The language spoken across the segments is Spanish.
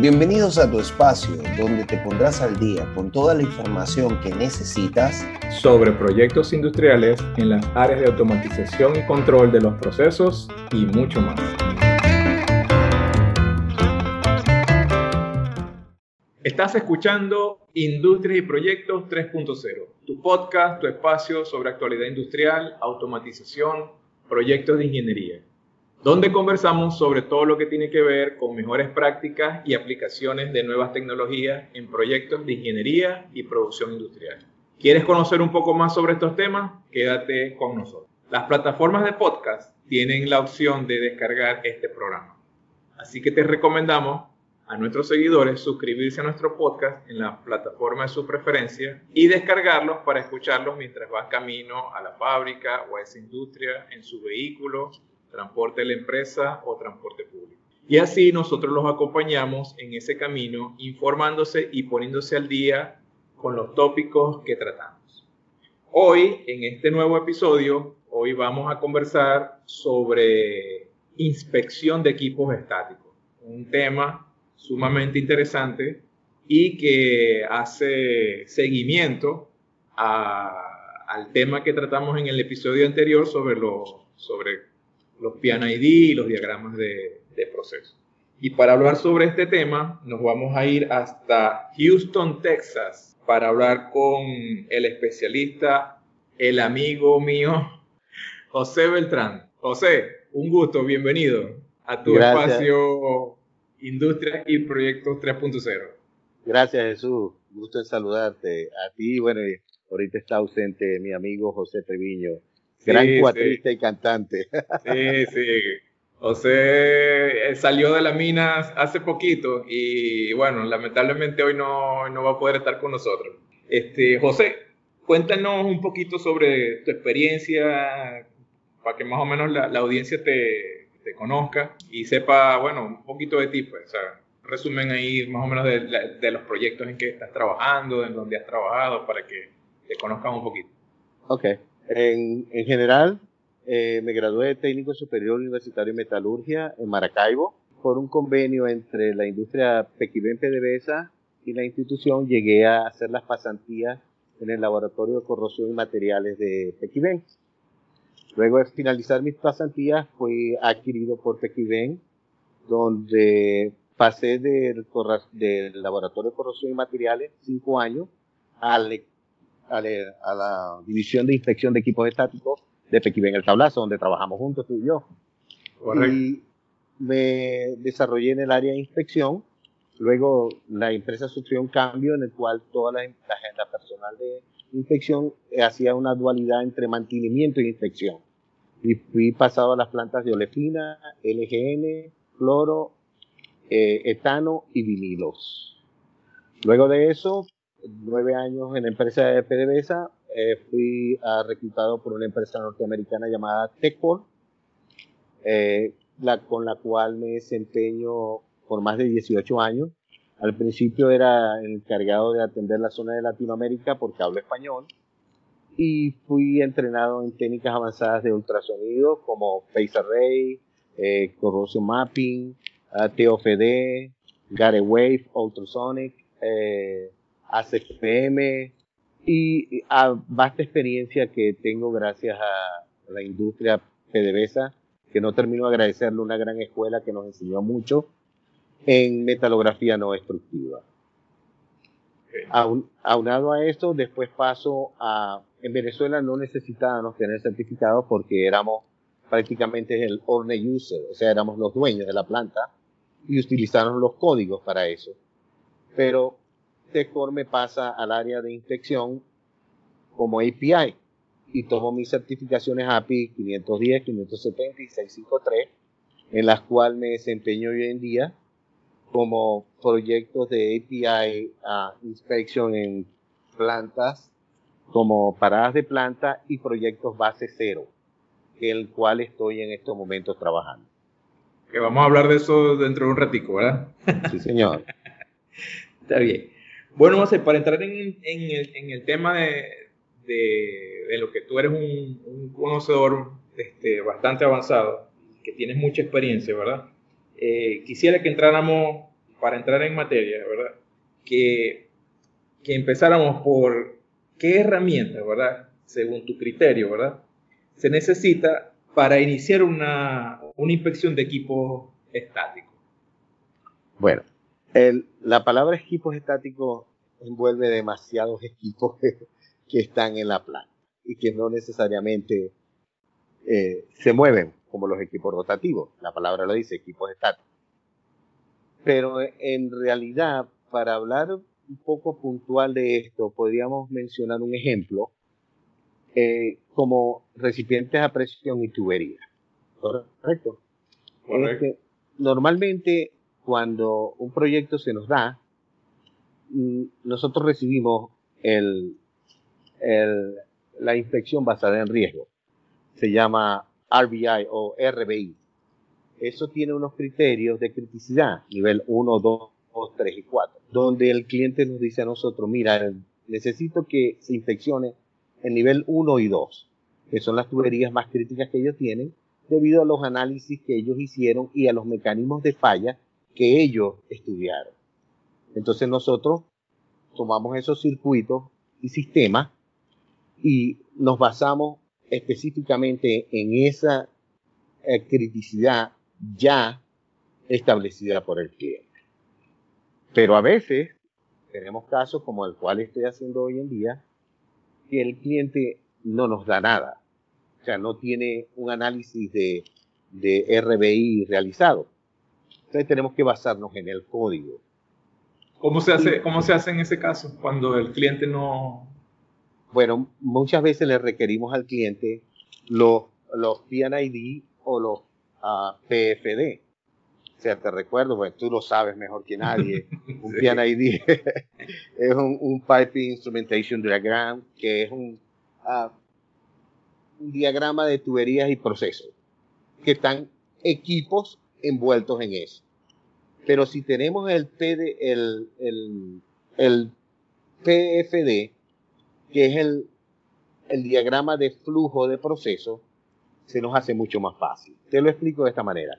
Bienvenidos a tu espacio donde te pondrás al día con toda la información que necesitas sobre proyectos industriales en las áreas de automatización y control de los procesos y mucho más. Estás escuchando Industrias y Proyectos 3.0, tu podcast, tu espacio sobre actualidad industrial, automatización, proyectos de ingeniería donde conversamos sobre todo lo que tiene que ver con mejores prácticas y aplicaciones de nuevas tecnologías en proyectos de ingeniería y producción industrial. ¿Quieres conocer un poco más sobre estos temas? Quédate con nosotros. Las plataformas de podcast tienen la opción de descargar este programa. Así que te recomendamos a nuestros seguidores suscribirse a nuestro podcast en la plataforma de su preferencia y descargarlos para escucharlos mientras vas camino a la fábrica o a esa industria en su vehículo transporte de la empresa o transporte público. Y así nosotros los acompañamos en ese camino, informándose y poniéndose al día con los tópicos que tratamos. Hoy, en este nuevo episodio, hoy vamos a conversar sobre inspección de equipos estáticos, un tema sumamente interesante y que hace seguimiento al tema que tratamos en el episodio anterior sobre, lo, sobre los PNID y los diagramas de, proceso. Y para hablar sobre este tema, nos vamos a ir hasta Houston, Texas, para hablar con el especialista, el amigo mío, José Beltrán. José, un gusto, bienvenido a tu espacio Industria y Proyectos 3.0. Gracias, Jesús. Gusto en saludarte. A ti, bueno, ahorita está ausente mi amigo José Treviño gran cuatrista y cantante. Sí, sí. José eh, salió de la mina hace poquito y bueno, lamentablemente hoy no, no va a poder estar con nosotros. Este, José, cuéntanos un poquito sobre tu experiencia para que más o menos la, la audiencia te, te, conozca y sepa, bueno, un poquito de ti, pues, o sea, resumen ahí más o menos de, de los proyectos en que estás trabajando, en donde has trabajado, para que te conozcan un poquito. Ok. En, en general, eh, me gradué de técnico superior universitario en metalurgia en Maracaibo. Por un convenio entre la industria Pequibén PDVSA y la institución, llegué a hacer las pasantías en el laboratorio de corrosión y materiales de Pequibén. Luego de finalizar mis pasantías, fui adquirido por Pequibén, donde pasé del, del laboratorio de corrosión y materiales cinco años al a la, División de Inspección de Equipos Estáticos de Pequibén El Tablazo, donde trabajamos juntos tú y yo. Y me desarrollé en el área de inspección. Luego la empresa sufrió un cambio en el cual toda la, agenda personal de inspección hacía una dualidad entre mantenimiento e inspección. Y fui pasado a las plantas de olefina, LGN, cloro, eh, etano y vinilos. Luego de eso nueve años en la empresa de PDVSA, eh, fui ah, reclutado por una empresa norteamericana llamada Techport, eh, con la cual me desempeño por más de 18 años. Al principio era encargado de atender la zona de Latinoamérica porque hablo español y fui entrenado en técnicas avanzadas de ultrasonido como Phase Array, eh, Corrosion Mapping, uh, TOFD, Gare Wave, Ultrasonic, eh, ACPM y a vasta experiencia que tengo gracias a la industria PDVSA, que no termino de agradecerle una gran escuela que nos enseñó mucho en metalografía no destructiva. aunado a esto, después paso a, en Venezuela no necesitábamos tener certificados porque éramos prácticamente el owner user, o sea, éramos los dueños de la planta y utilizaron los códigos para eso. Pero Tecor me pasa al área de inspección como API y tomo mis certificaciones API 510, 570 y 653, en las cuales me desempeño hoy en día como proyectos de API a inspección en plantas, como paradas de planta y proyectos base cero, el cual estoy en estos momentos trabajando. Que vamos a hablar de eso dentro de un ratico, ¿verdad? Sí, señor. Está bien. Bueno, José, para entrar en, el, tema de, lo que tú eres un, conocedor este, bastante avanzado, que tienes mucha experiencia, ¿verdad? Eh, quisiera que entráramos para entrar en materia, ¿verdad? Que, que empezáramos por qué herramientas, ¿verdad? Según tu criterio, ¿verdad? Se necesita para iniciar una, una inspección de equipos estáticos. Bueno, la palabra equipos estáticos envuelve demasiados equipos que, están en la planta y que no necesariamente eh, se mueven como los equipos rotativos. La palabra lo dice, equipos estáticos. Pero en realidad, para hablar un poco puntual de esto, podríamos mencionar un ejemplo eh, como recipientes a presión y tubería. ¿Correcto? Correcto. normalmente, cuando un proyecto se nos da, mm, nosotros recibimos el, la inspección basada en riesgo. Se llama RBI o RBI. Eso tiene unos criterios de criticidad, nivel 1, 2, 3 y 4, donde el cliente nos dice a nosotros, mira, necesito que se inspeccione el nivel 1 y 2, que son las tuberías más críticas que ellos tienen, debido a los análisis que ellos hicieron y a los mecanismos de falla que ellos estudiaron. Entonces nosotros tomamos esos circuitos y sistemas y nos basamos específicamente en esa eh, criticidad ya establecida por el cliente. Pero a veces tenemos casos como el cual estoy haciendo hoy en día, que el cliente no nos da nada. O sea, no tiene un análisis de, de RBI realizado. Entonces tenemos que basarnos en el código. ¿Cómo se hace, cómo se hace en ese caso cuando el cliente no... Bueno, muchas veces le requerimos al cliente los, los PNID o los uh, PFD. O sea, te recuerdo, pues tú lo sabes mejor que nadie. Un PNID es un, un Pipe Instrumentation Diagram, que es un, uh, un diagrama de tuberías y procesos, que están equipos envueltos en eso. Pero si tenemos el, PFD, que es el, diagrama de flujo de proceso, se nos hace mucho más fácil. Te lo explico de esta manera.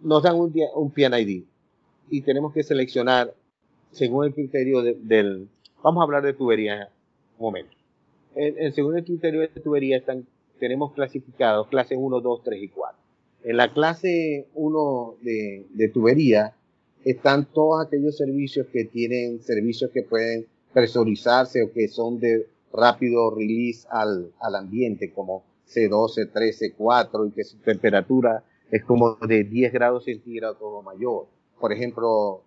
Nos dan un, un PNID y tenemos que seleccionar según el criterio del... Vamos a hablar de tubería un momento. En, según el criterio de tubería tenemos clasificados clases 1, 2, 3 y 4. En la clase 1 de, de tubería están todos aquellos servicios que tienen servicios que pueden presurizarse o que son de rápido release al, al ambiente, como C2, C3, C4, y que su temperatura es como de 10 grados centígrados o mayor. Por ejemplo,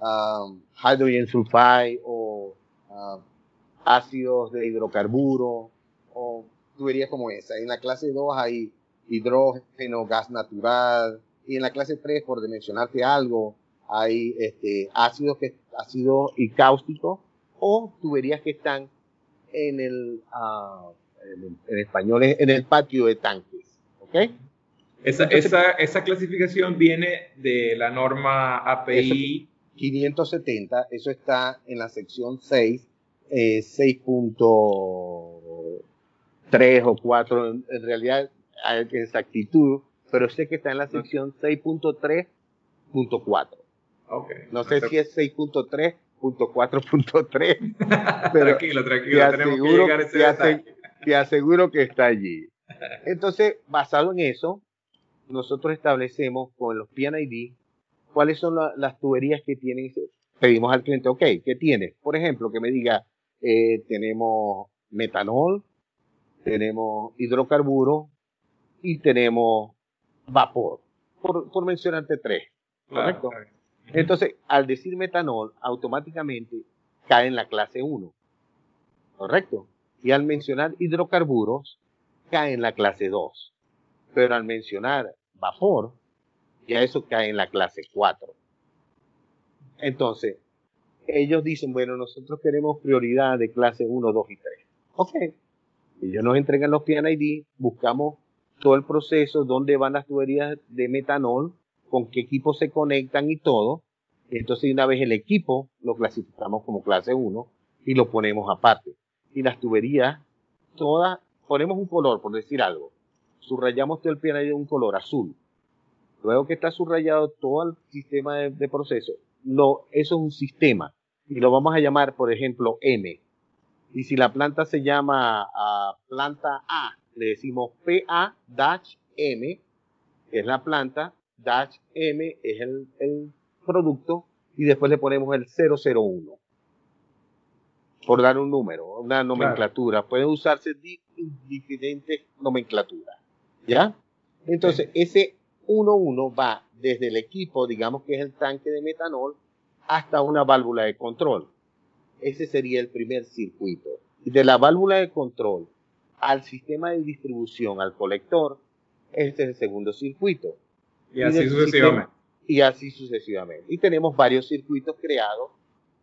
um, hydrogen sulfide o um, ácidos de hidrocarburo o tuberías como esa. En la clase 2 hay hidrógeno, gas natural. Y en la clase 3, por mencionarte algo, hay este, ácidos, que, ácidos y cáusticos o tuberías que están en el, uh, en, español, en el patio de tanques. ¿Ok? Esa, esa, esa, clasificación viene de la norma API 570, eso está en la sección 6, eh, 6.3 o 4, en, realidad exactitud, pero sé que está en la sección 6.3.4. Okay. No sé si es 6.3.4.3, pero tranquilo, tranquilo, tenemos que llegar a ese te aseguro que está allí. Entonces, basado en eso, nosotros establecemos con los PNID cuáles son las tuberías que tienen. Pedimos al cliente, ok, ¿qué tiene? Por ejemplo, que me diga, eh, tenemos metanol, tenemos hidrocarburo y tenemos vapor, por, por mencionarte tres. ¿Correcto? Entonces, al decir metanol, automáticamente cae en la clase 1. ¿Correcto? Y al mencionar hidrocarburos, cae en la clase 2. Pero al mencionar vapor, ya eso cae en la clase 4. Entonces, ellos dicen, bueno, nosotros queremos prioridad de clase 1, 2 y 3. Ok. Ellos nos entregan los PNID, buscamos todo el proceso, dónde van las tuberías de metanol, con qué equipo se conectan y todo. Entonces, una vez el equipo lo clasificamos como clase 1 y lo ponemos aparte y las tuberías, todas, ponemos un color, por decir algo. Subrayamos todo el PNID de un color azul. Luego que está subrayado todo el sistema de, proceso, eso es un sistema y lo vamos a llamar, por ejemplo, M. Y si la planta se llama ah, planta A, le decimos PA-M, que es la planta, dash M es el, producto, y después le ponemos el 001. Por dar un número, una nomenclatura. Pueden usarse diferentes nomenclaturas. ¿Ya? Entonces, ese 11 va desde el equipo, digamos que es el tanque de metanol, hasta una válvula de control. Ese sería el primer circuito. Y de la válvula de control al sistema de distribución, al colector, este es el segundo circuito. Y, así sucesivamente. y así sucesivamente. Y tenemos varios circuitos creados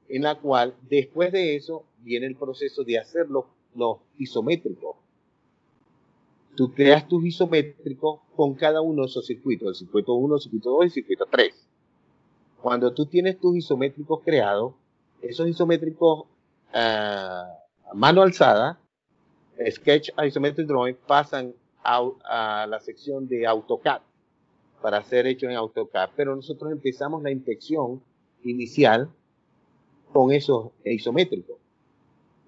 en la cual después de eso viene el proceso de hacer los, los isométricos. Tú creas tus isométricos con cada uno de esos circuitos, el circuito 1, el circuito 2 y el circuito 3. Cuando tú tienes tus isométricos creados, esos isométricos a mano alzada, Sketch Isometric Drawing, pasan a, la sección de AutoCAD para ser hecho en AutoCAD. Pero nosotros empezamos la inspección inicial con esos isométricos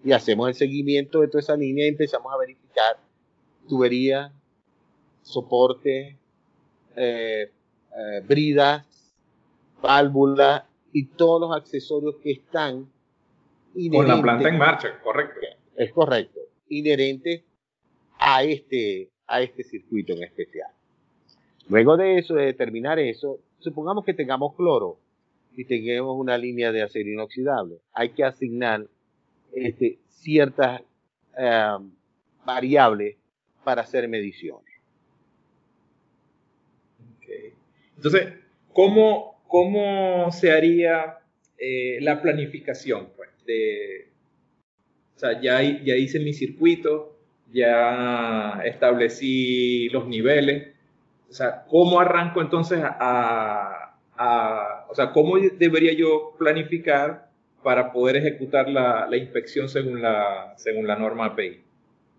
y hacemos el seguimiento de toda esa línea y empezamos a verificar tubería, soporte, eh, eh, bridas, válvula y todos los accesorios que están con la planta en marcha, correcto. Es correcto, inherente a este, a este circuito en especial. Luego de eso, de determinar eso, supongamos que tengamos cloro y tengamos una línea de acero inoxidable. Hay que asignar este, ciertas eh, variables para hacer mediciones. Entonces, ¿cómo, ¿cómo se haría eh, la planificación? Pues, de, o sea, ya, ya hice mi circuito, ya establecí los niveles. O sea, ¿cómo arranco entonces a, o sea, cómo debería yo planificar para poder ejecutar la, inspección según la, según la norma API?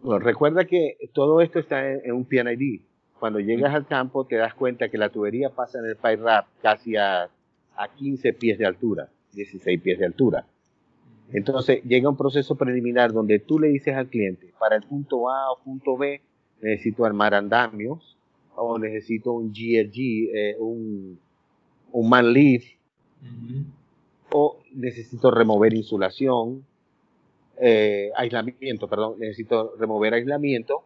Bueno, recuerda que todo esto está en, un PNID. Cuando llegas al campo te das cuenta que la tubería pasa en el pipe casi a, a 15 pies de altura, 16 pies de altura. Entonces llega un proceso preliminar donde tú le dices al cliente, para el punto A o punto B necesito armar andamios o necesito un GRG, eh, un, un man leaf, o necesito remover insulación, eh, aislamiento, perdón, necesito remover aislamiento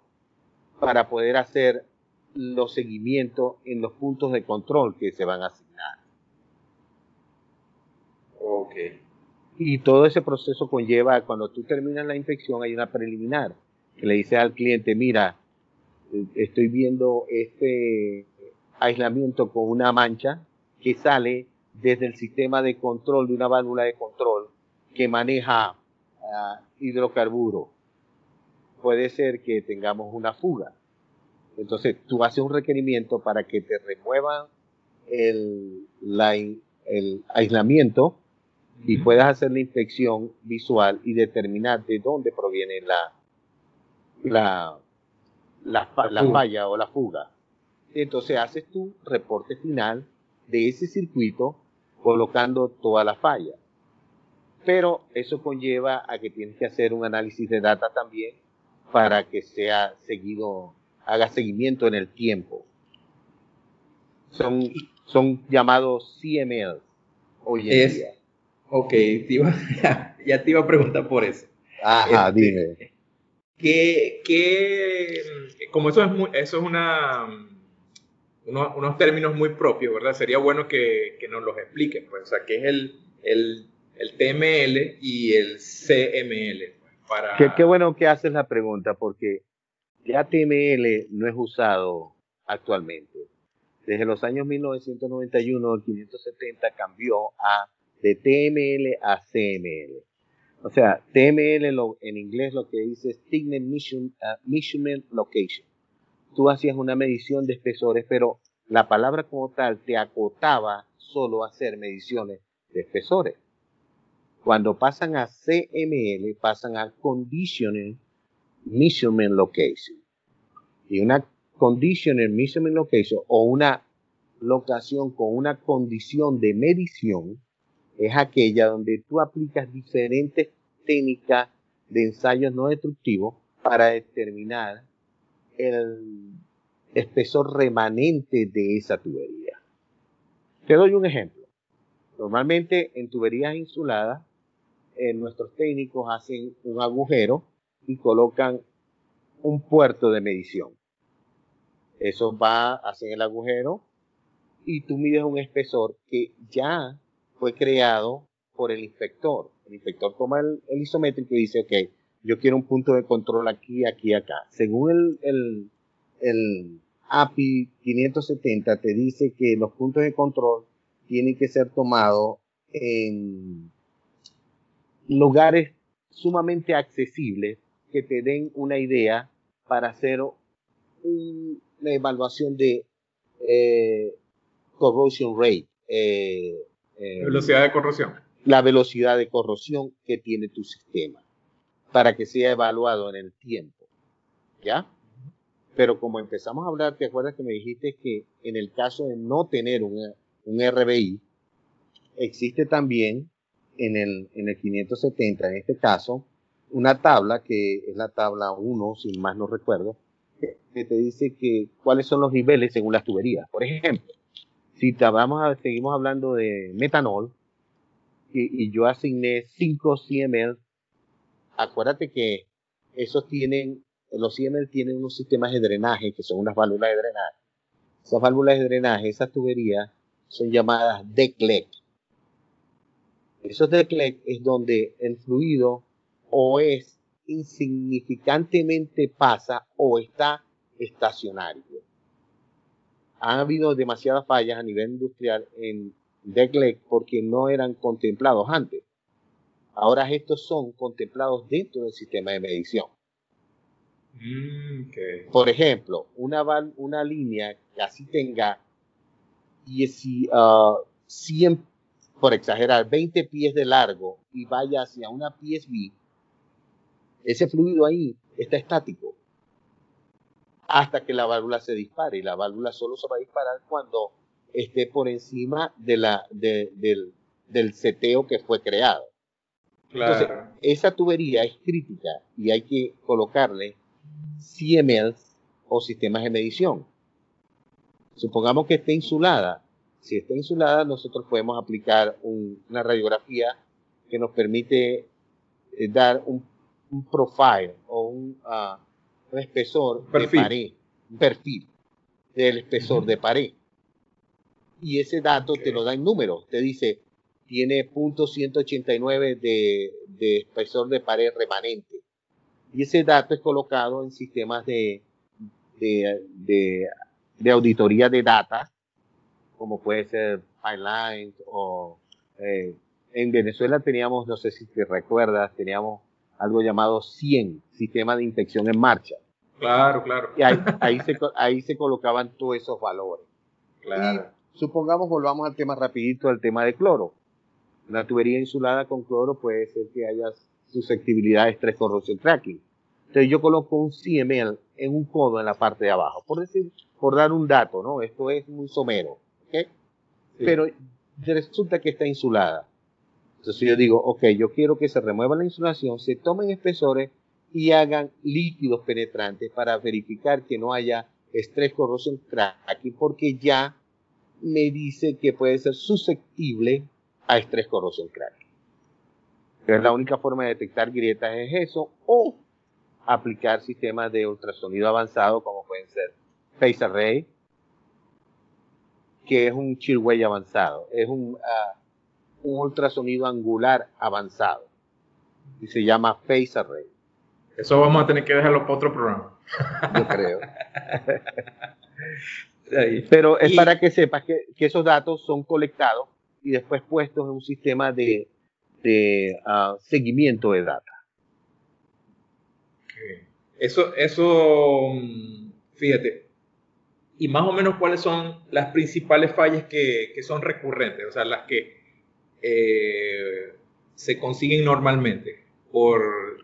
para poder hacer los seguimientos en los puntos de control que se van a asignar. Ok. Y todo ese proceso conlleva, cuando tú terminas la inspección, hay una preliminar que le dice al cliente, mira, estoy viendo este aislamiento con una mancha que sale desde el sistema de control de una válvula de control que maneja uh, hidrocarburo. Puede ser que tengamos una fuga. Entonces tú haces un requerimiento para que te remuevan el, el aislamiento y puedas hacer la inspección visual y determinar de dónde proviene la, la, la, falla o la fuga. Entonces haces tu reporte final de ese circuito colocando toda la falla. Pero eso conlleva a que tienes que hacer un análisis de data también para que sea seguido, haga seguimiento en el tiempo. Son, son llamados CML hoy en día. Ok, ya, te iba a preguntar por eso. Ajá, este, dime. Que, como eso es, muy, eso es una, unos, términos muy propios, ¿verdad? Sería bueno que, nos los expliquen, pues, o sea, ¿qué es el, el, el TML y el CML? Pues, para... Qué, qué bueno que haces la pregunta, porque ya TML no es usado actualmente. Desde los años 1991, el 570 cambió a de TML a CML. O sea, TML en inglés lo que dice es Thickness uh, Measurement Location. Tú hacías una medición de espesores, pero la palabra como tal te acotaba solo a hacer mediciones de espesores. Cuando pasan a CML, pasan a Conditional Measurement Location. Y una Conditional Measurement Location o una locación con una condición de medición es aquella donde tú aplicas diferentes técnicas de ensayos no destructivos para determinar el espesor remanente de esa tubería. Te doy un ejemplo. Normalmente en tuberías insuladas, eh, nuestros técnicos hacen un agujero y colocan un puerto de medición. Eso va, hacen el agujero y tú mides un espesor que ya fue creado por el inspector. El inspector toma el, isométrico y dice, ok, yo quiero un punto de control aquí, aquí, acá. Según el, el API 570 te dice que los puntos de control tienen que ser tomados en lugares sumamente accesibles que te den una idea para hacer una evaluación de eh, corrosion rate. Eh, eh, velocidad de corrosión. La velocidad de corrosión que tiene tu sistema para que sea evaluado en el tiempo. ¿Ya? Pero como empezamos a hablar, ¿te acuerdas que me dijiste que en el caso de no tener un, un RBI, existe también en el, en el 570, en este caso, una tabla que es la tabla 1, si más no recuerdo, que te dice que cuáles son los niveles según las tuberías. Por ejemplo, si seguimos hablando de metanol y, yo asigné 5 CML, acuérdate que esos tienen los CML tienen unos sistemas de drenaje que son unas válvulas de drenaje. Esas válvulas de drenaje, esas tuberías, son llamadas declec. Esos declec es donde el fluido o es insignificantemente pasa o está estacionario. Han habido demasiadas fallas a nivel industrial en declec porque no eran contemplados antes. Ahora estos son contemplados dentro del sistema de medición. Mm, por ejemplo, una, una línea que así tenga 100, uh, por exagerar, 20 pies de largo y vaya hacia una PSV, ese fluido ahí está estático hasta que la válvula se dispare y la válvula solo se va a disparar cuando esté por encima de la, del, del seteo que fue creado. Entonces, esa tubería es crítica y hay que colocarle CMLs o sistemas de medición. Supongamos que esté insulada. Si está insulada, nosotros podemos aplicar una radiografía que nos permite eh, dar un, profile o un, ah, espesor de pared, un perfil del espesor de pared. Y ese dato te lo da en números. Te dice, tiene .189 de, de espesor de pared remanente y ese dato es colocado en sistemas de, de, auditoría de data, como puede ser Pipeline o eh, en Venezuela teníamos, no sé si te recuerdas, teníamos algo llamado 100, sistema de inspección en marcha. Claro, claro. Y ahí, ahí, se, ahí se colocaban todos esos valores. Claro. supongamos, volvamos al tema rapidito, al tema de cloro. Una tubería insulada con cloro puede ser que haya susceptibilidad de estrés corrosión cracking. Entonces yo coloco un CML en un codo en la parte de abajo, por decir, por dar un dato, ¿no? Esto es muy somero, ¿ok? Pero resulta que está insulada. Entonces yo digo, ok, yo quiero que se remueva la insulación, se tomen espesores y hagan líquidos penetrantes para verificar que no haya estrés corrosión cracking, porque ya me dice que puede ser susceptible a estrés corrosión cracking es la única forma de detectar grietas es eso, o aplicar sistemas de ultrasonido avanzado como pueden ser Phase Array, que es un chillway avanzado, es un, ah, un ultrasonido angular avanzado y se llama Phase Array. Eso vamos a tener que dejarlo para otro programa. Yo creo. Pero es para que sepas que, que, esos datos son colectados y después puestos en un sistema de, de uh, seguimiento de data. Eso, eso, mm, fíjate, y más o menos cuáles son las principales fallas que, que son recurrentes, o sea, las que eh, se consiguen normalmente por...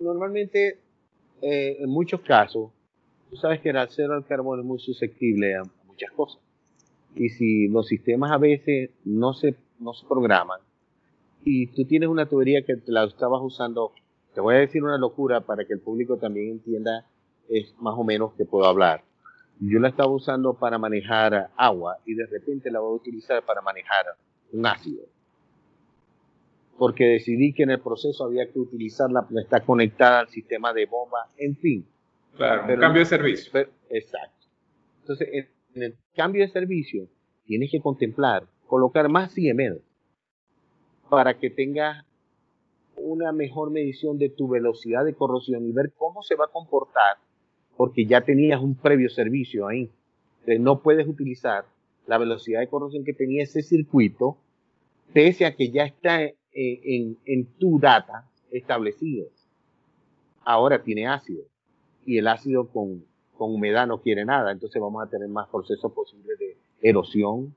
Normalmente, eh, en muchos casos, tú sabes que el acero al carbón es muy susceptible a muchas cosas. Y si los sistemas a veces no se no se programan. Y tú tienes una tubería que la estabas usando, te voy a decir una locura para que el público también entienda es más o menos que puedo hablar. Yo la estaba usando para manejar agua y de repente la voy a utilizar para manejar un ácido. Porque decidí que en el proceso había que utilizarla, porque está conectada al sistema de bomba, en fin. Claro, un cambio de servicio. exacto. Entonces, en, el cambio de servicio, tienes que contemplar colocar más CML para que tengas una mejor medición de tu velocidad de corrosión y ver cómo se va a comportar porque ya tenías un previo servicio ahí. Entonces no puedes utilizar la velocidad de corrosión que tenía ese circuito, pese a que ya está en, en, tu data establecido. Ahora tiene ácido y el ácido con, con humedad no quiere nada, entonces vamos a tener más procesos posibles de erosión.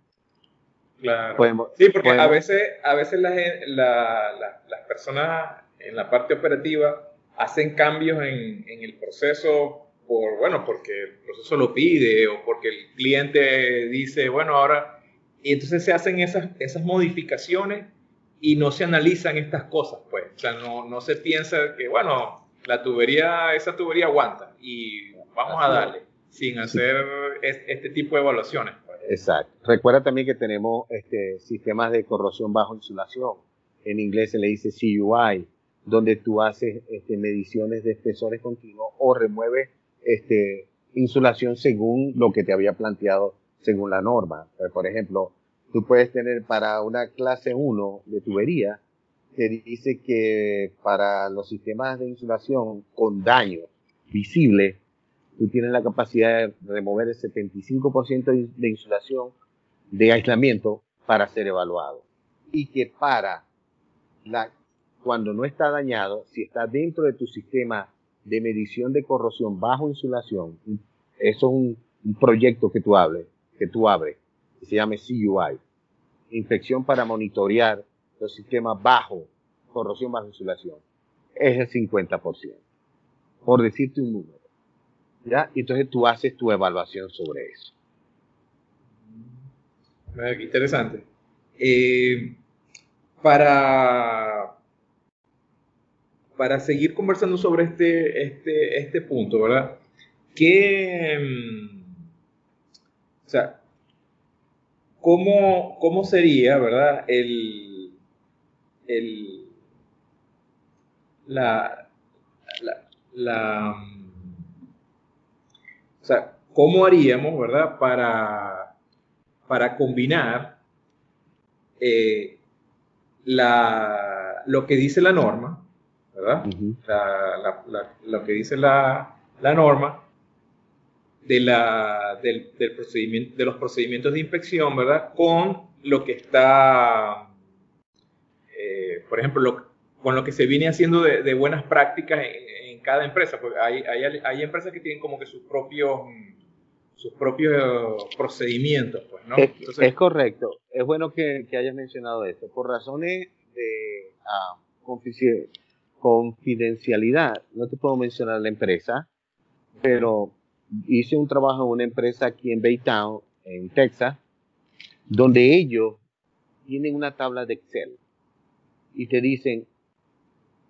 Claro. sí, porque a veces, a veces las, las personas en la parte operativa hacen cambios en, en el proceso por, bueno, porque el proceso lo pide o porque el cliente dice, bueno, ahora, y entonces se hacen esas, esas modificaciones y no se analizan estas cosas, pues, o sea, no, no se piensa que, bueno, la tubería, esa tubería aguanta y vamos a darle, sin hacer este tipo de evaluaciones. Pues. Exacto. Recuerda también que tenemos este, sistemas de corrosión bajo insulación. En inglés se le dice CUI, donde tú haces este, mediciones de espesores continuos o remueves este, insulación según lo que te había planteado según la norma. Por ejemplo, tú puedes tener para una clase 1 de tubería, te dice que para los sistemas de insulación con daño visible, tú tienes la capacidad de remover el 75% de insulación de aislamiento para ser evaluado. Y que para la, cuando no está dañado, si está dentro de tu sistema de medición de corrosión bajo insulación, eso es un, proyecto que tú hables, que tú abres, que se llama CUI, inspección para monitorear los sistemas bajo corrosión bajo insulación, es el 50%, por decirte un número. ¿Ya? entonces tú haces tu evaluación sobre eso. Interesante. Eh, para para seguir conversando sobre este, este, este punto, ¿verdad? ¿Qué, mm, o sea, cómo, cómo sería, ¿verdad? El, el, la, la, la, o sea, ¿cómo haríamos, ¿verdad? Para, para combinar eh, la, lo que dice la norma, ¿verdad? lo que dice la, norma de, la, del, procedimiento, de los procedimientos de inspección, ¿verdad? Con lo que está, eh, por ejemplo, con lo que se viene haciendo de, buenas prácticas en, cada empresa, porque hay, hay, empresas que tienen como que sus propios sus propios procedimientos, pues, ¿no? es, correcto. Es bueno que, hayas mencionado esto. Por razones de ah, confidencialidad, no te puedo mencionar la empresa, pero hice un trabajo en una empresa aquí en Baytown, en Texas, donde ellos tienen una tabla de Excel y te dicen,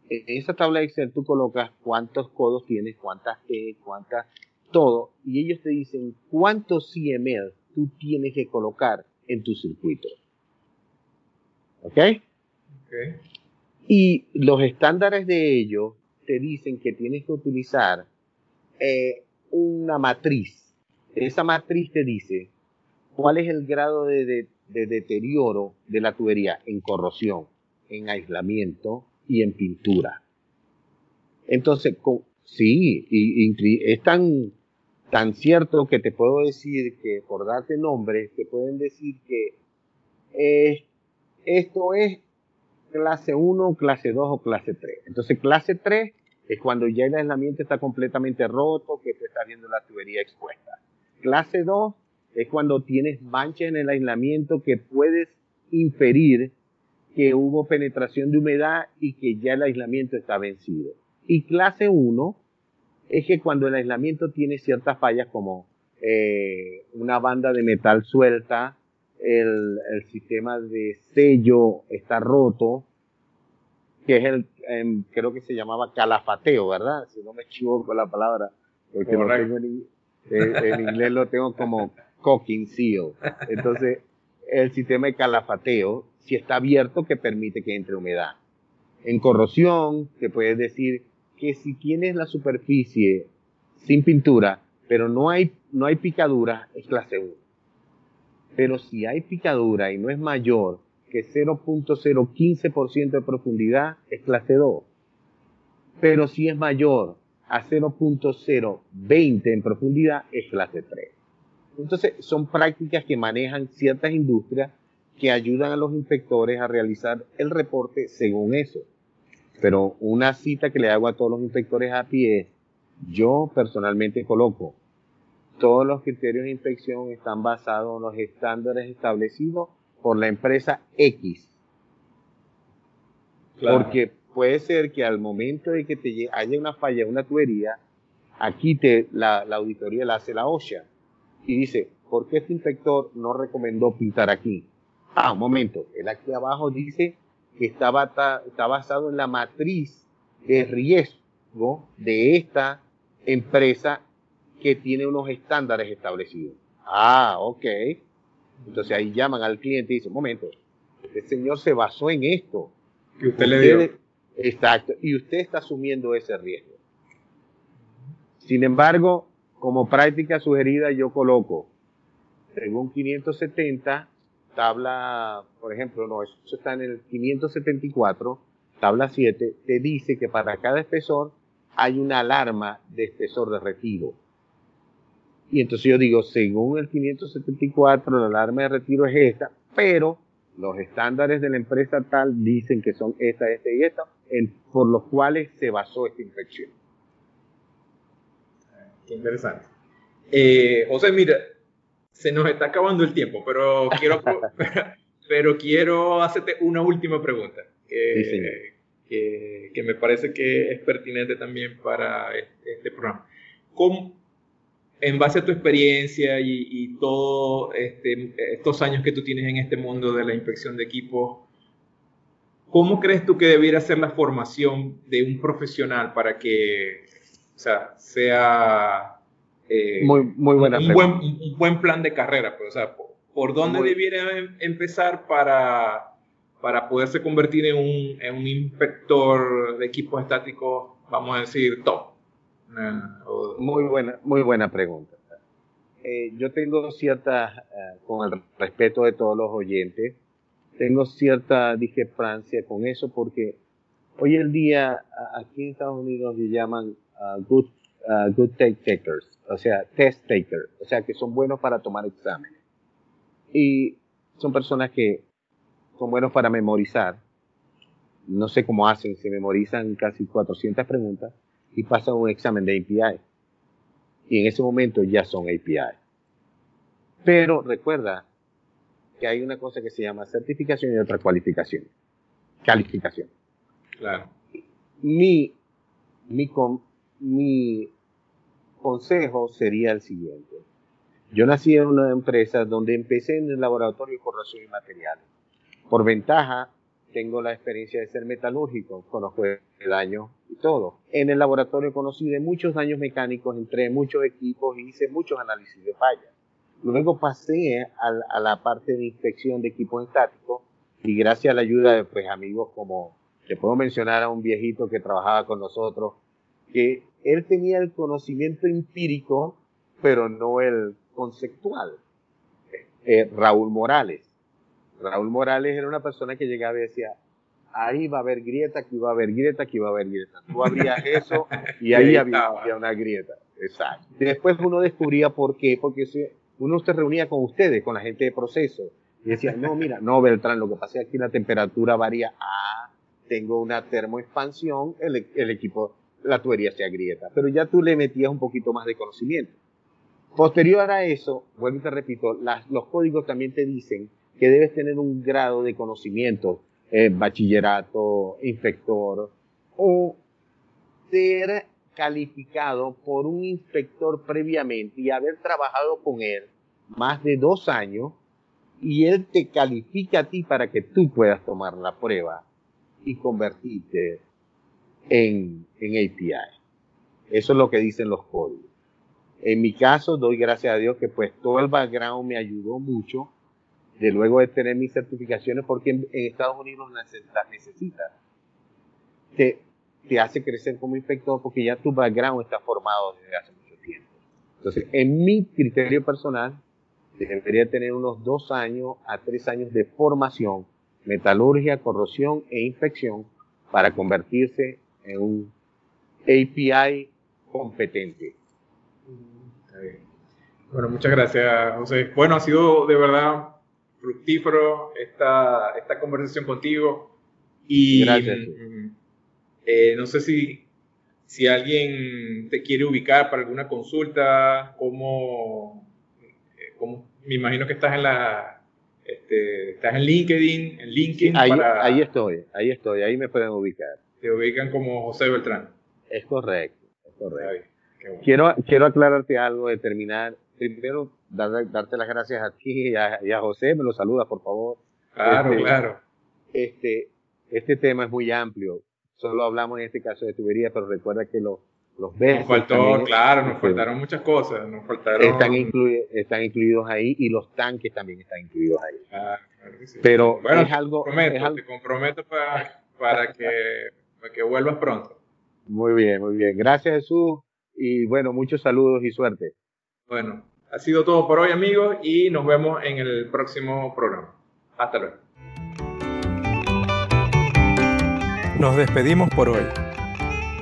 en esa tabla de Excel tú colocas cuántos codos tienes, cuántas T, cuántas, todo, y ellos te dicen cuántos CML tú tienes que colocar en tu circuito. ¿Ok? okay. Y los estándares de ellos te dicen que tienes que utilizar eh, una matriz. Esa matriz te dice cuál es el grado de, deterioro de la tubería en corrosión, en aislamiento y en pintura. Entonces, sí, y, es tan, tan cierto que te puedo decir que por darte nombre, te pueden decir que esto es clase 1, clase 2 o clase 3. Entonces, clase 3 es cuando ya el aislamiento está completamente roto, que te está viendo la tubería expuesta. Clase 2 es cuando tienes mancha en el aislamiento que puedes inferir que hubo penetración de humedad y que ya el aislamiento está vencido. Y clase 1 es que cuando el aislamiento tiene ciertas fallas como eh, una banda de metal suelta, el, el sistema de sello está roto, que es el, creo que se llamaba calafateo, ¿verdad? Si no me equivoco la palabra, porque no tengo en, eh, en, inglés lo tengo como cocking seal. Entonces, el sistema de calafateo, si está abierto, que permite que entre humedad. En corrosión, te puedes decir que si tienes la superficie sin pintura, pero no hay, no hay picadura, es clase 1. Pero si hay picadura y no es mayor que 0.015% de profundidad es clase 2. Pero si es mayor a 0.020 en profundidad es clase 3. Entonces son prácticas que manejan ciertas industrias que ayudan a los inspectores a realizar el reporte según eso. Pero una cita que le hago a todos los inspectores a pie es, yo personalmente coloco, todos los criterios de inspección están basados en los estándares establecidos por la empresa X. Porque puede ser que al momento de que te haya una falla una tubería, aquí te, la, auditoría la hace la OSHA y dice, ¿por qué este inspector no recomendó pintar aquí? Ah, un momento, el aquí abajo dice que está, está basado en la matriz de riesgo de esta empresa que tiene unos estándares establecidos. Ah, ok. Entonces ahí llaman al cliente y dicen, un momento, este señor se basó en esto. Que usted, le dio. Exacto, y usted está asumiendo ese riesgo. Sin embargo, como práctica sugerida yo coloco, según 570, tabla, por ejemplo, no, eso está en el 574, tabla 7, te dice que para cada espesor hay una alarma de espesor de retiro. Y entonces yo digo, según el 574, la alarma de retiro es esta, pero los estándares de la empresa tal dicen que son esta, esta y esta, por los cuales se basó esta inspección. Qué interesante. Eh, José, mira, se nos está acabando el tiempo, pero quiero, pero, quiero hacerte una última pregunta. Que, que, que, me parece que es pertinente también para este, este programa. ¿Cómo, en base a tu experiencia y, todos este, estos años que tú tienes en este mundo de la inspección de equipos, ¿cómo crees tú que debiera ser la formación de un profesional para que sea, eh, muy, muy buena un, buen, un, buen, plan de carrera? Pues, o sea, ¿por, dónde debiera em, empezar para, para poderse convertir en un, en un inspector de equipos estáticos, vamos a decir, top? Muy buena, muy buena pregunta. Eh, yo tengo cierta, eh, con el respeto de todos los oyentes, tengo cierta discrepancia con eso porque hoy en día aquí en Estados Unidos le llaman good, good take takers, o sea, test takers, o sea, que son buenos para tomar exámenes. Y son personas que son buenos para memorizar. No sé cómo hacen, se memorizan casi 400 preguntas y pasan un examen de API. Y en ese momento ya son API. Pero recuerda que hay una cosa que se llama certificación y otra cualificación. Calificación. Claro. Mi, mi, mi consejo sería el siguiente. Yo nací en una empresa donde empecé en el laboratorio de corrosión y materiales. Por ventaja, tengo la experiencia de ser metalúrgico, conozco el daño y todo. En el laboratorio conocí de muchos daños mecánicos, entré en muchos equipos y hice muchos análisis de fallas. Luego pasé a, la parte de inspección de equipos estáticos y gracias a la ayuda de pues, amigos como, te puedo mencionar a un viejito que trabajaba con nosotros, que él tenía el conocimiento empírico, pero no el conceptual. Eh, Raúl Morales Raúl Morales era una persona que llegaba y decía, ahí va a haber grieta, aquí va a haber grieta, aquí va a haber grieta. Tú abrías eso y ahí había, una grieta. Exacto. Después uno descubría por qué, porque uno se reunía con ustedes, con la gente de proceso, y decía, no, mira, no, Beltrán, lo que pasa es que aquí la temperatura varía. Ah, tengo una termoexpansión, el, el equipo, la tubería se agrieta. Pero ya tú le metías un poquito más de conocimiento. Posterior a eso, vuelvo y te repito, los códigos también te dicen que debes tener un grado de conocimiento, eh, bachillerato, inspector, o ser calificado por un inspector previamente y haber trabajado con él más de dos años y él te califica a ti para que tú puedas tomar la prueba y convertirte en, en API. Eso es lo que dicen los códigos. En mi caso, doy gracias a Dios que pues todo el background me ayudó mucho de luego de tener mis certificaciones porque en, Estados Unidos necesita, necesita te, te hace crecer como inspector porque ya tu background está formado desde hace mucho tiempo. Entonces, en mi criterio personal, debería tener unos dos años a tres años de formación, metalurgia, corrosión e inspección para convertirse en un API competente. Bueno, muchas gracias, José. Bueno, ha sido de verdad fructífero esta, esta conversación contigo. Y gracias. Eh, no sé si, si alguien te quiere ubicar para alguna consulta, como, eh, como me imagino que estás en la este, estás en LinkedIn, en LinkedIn. Ahí, ahí estoy, ahí estoy, ahí me pueden ubicar. Te ubican como José Beltrán. Es correcto, es correcto. Quiero, quiero aclararte algo de terminar. Primero, darte las gracias a ti y a, José. Me lo saluda, por favor. Claro, este, claro. Este, este tema es muy amplio. Solo hablamos en este caso de tubería, pero recuerda que los los Nos faltó, claro, nos faltaron muchas cosas. Nos faltaron... Están, están incluidos ahí y los tanques también están incluidos ahí. claro que sí. Pero es algo. Te comprometo para, para, que, para que vuelvas pronto. Muy bien, muy bien. Gracias, Jesús. Y bueno, muchos saludos y suerte. Bueno, ha sido todo por hoy, amigos, y nos vemos en el próximo programa. Hasta luego. Nos despedimos por hoy.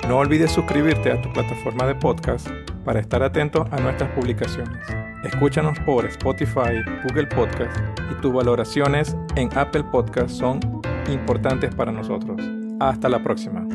No olvides suscribirte a tu plataforma de podcast para estar atento a nuestras publicaciones. Escúchanos por Spotify, Google Podcast y tus valoraciones en Apple Podcast son importantes para nosotros. Hasta la próxima.